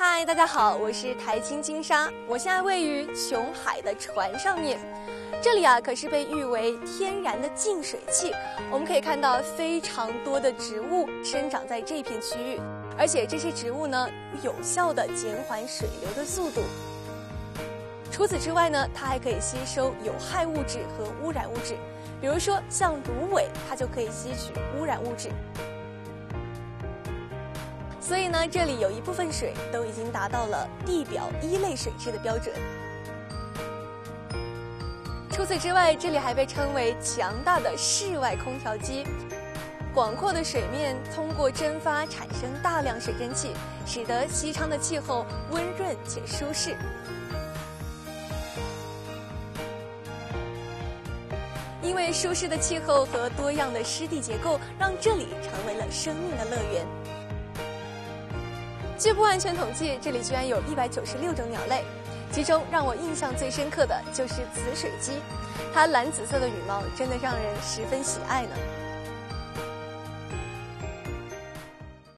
嗨，大家好，我是台青金沙，我现在位于琼海的船上面。这里啊，可是被誉为天然的净水器。我们可以看到非常多的植物生长在这片区域，而且这些植物呢，有效的减缓水流的速度。除此之外呢，它还可以吸收有害物质和污染物质，比如说像芦苇，它就可以吸取污染物质。所以呢，这里有一部分水都已经达到了地表一类水质的标准。除此之外，这里还被称为强大的室外空调机。广阔的水面通过蒸发产生大量水蒸气，使得西昌的气候温润且舒适。因为舒适的气候和多样的湿地结构，让这里成为了生命的乐园。据不完全统计，这里居然有一百九十六种鸟类。其中让我印象最深刻的就是紫水鸡，它蓝紫色的羽毛真的让人十分喜爱呢。